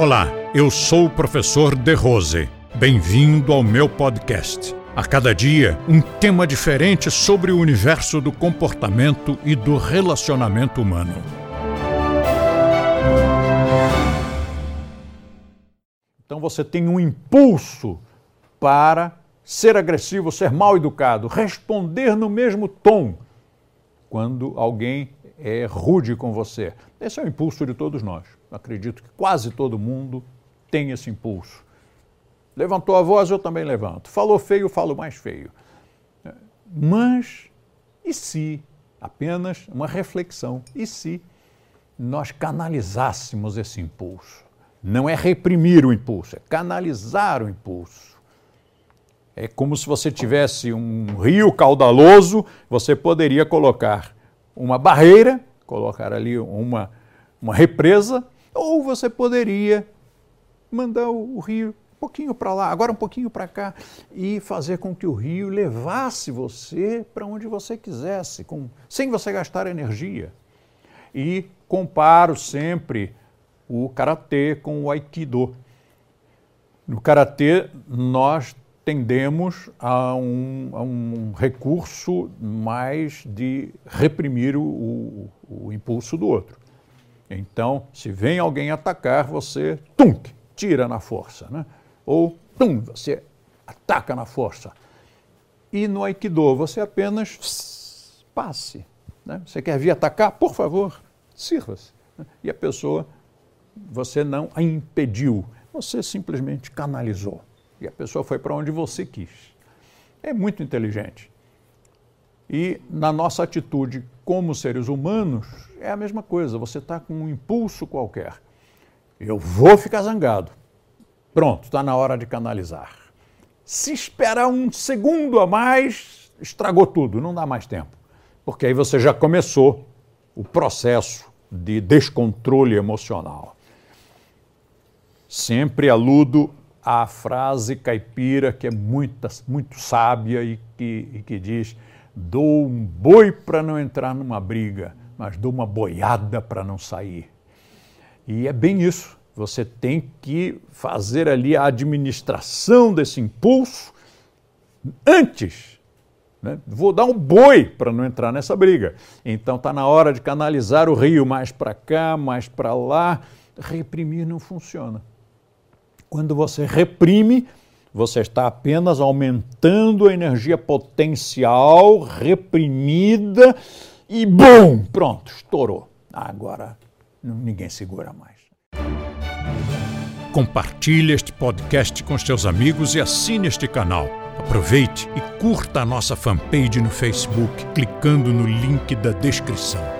Olá, eu sou o professor De Rose. Bem-vindo ao meu podcast. A cada dia, um tema diferente sobre o universo do comportamento e do relacionamento humano. Então você tem um impulso para ser agressivo, ser mal educado, responder no mesmo tom quando alguém é rude com você. Esse é o impulso de todos nós. Acredito que quase todo mundo tem esse impulso. Levantou a voz, eu também levanto. Falou feio, falo mais feio. Mas e se, apenas uma reflexão, e se nós canalizássemos esse impulso? Não é reprimir o impulso, é canalizar o impulso. É como se você tivesse um rio caudaloso, você poderia colocar uma barreira, colocar ali uma, uma represa, ou você poderia mandar o, o rio um pouquinho para lá, agora um pouquinho para cá, e fazer com que o rio levasse você para onde você quisesse, com, sem você gastar energia. E comparo sempre o karatê com o aikido. No karatê, nós tendemos a um, a um recurso mais de reprimir o, o, o, impulso do outro. Então, se vem alguém atacar, você tum, tira na força, né? ou tum, você ataca na força. E no Aikido, você apenas passe. Né? Você quer vir atacar? Por favor, sirva-se. E a pessoa, você não a impediu, você simplesmente canalizou. E a pessoa foi para onde você quis. É muito inteligente. E na nossa atitude como seres humanos, é a mesma coisa. Você está com um impulso qualquer. Eu vou ficar zangado. Pronto, está na hora de canalizar. Se esperar um segundo a mais, estragou tudo, não dá mais tempo. Porque aí você já começou o processo de descontrole emocional. Sempre aludo a frase caipira que é muito, muito sábia e que, e que diz: dou um boi para não entrar numa briga, mas dou uma boiada para não sair. E é bem isso. Você tem que fazer ali a administração desse impulso antes. Né? Vou dar um boi para não entrar nessa briga. Então está na hora de canalizar o rio mais para cá, mais para lá. Reprimir não funciona. Quando você reprime, você está apenas aumentando a energia potencial reprimida e bum, pronto, estourou. Agora ninguém segura mais. Compartilhe este podcast com seus amigos e assine este canal. Aproveite e curta a nossa fanpage no Facebook clicando no link da descrição.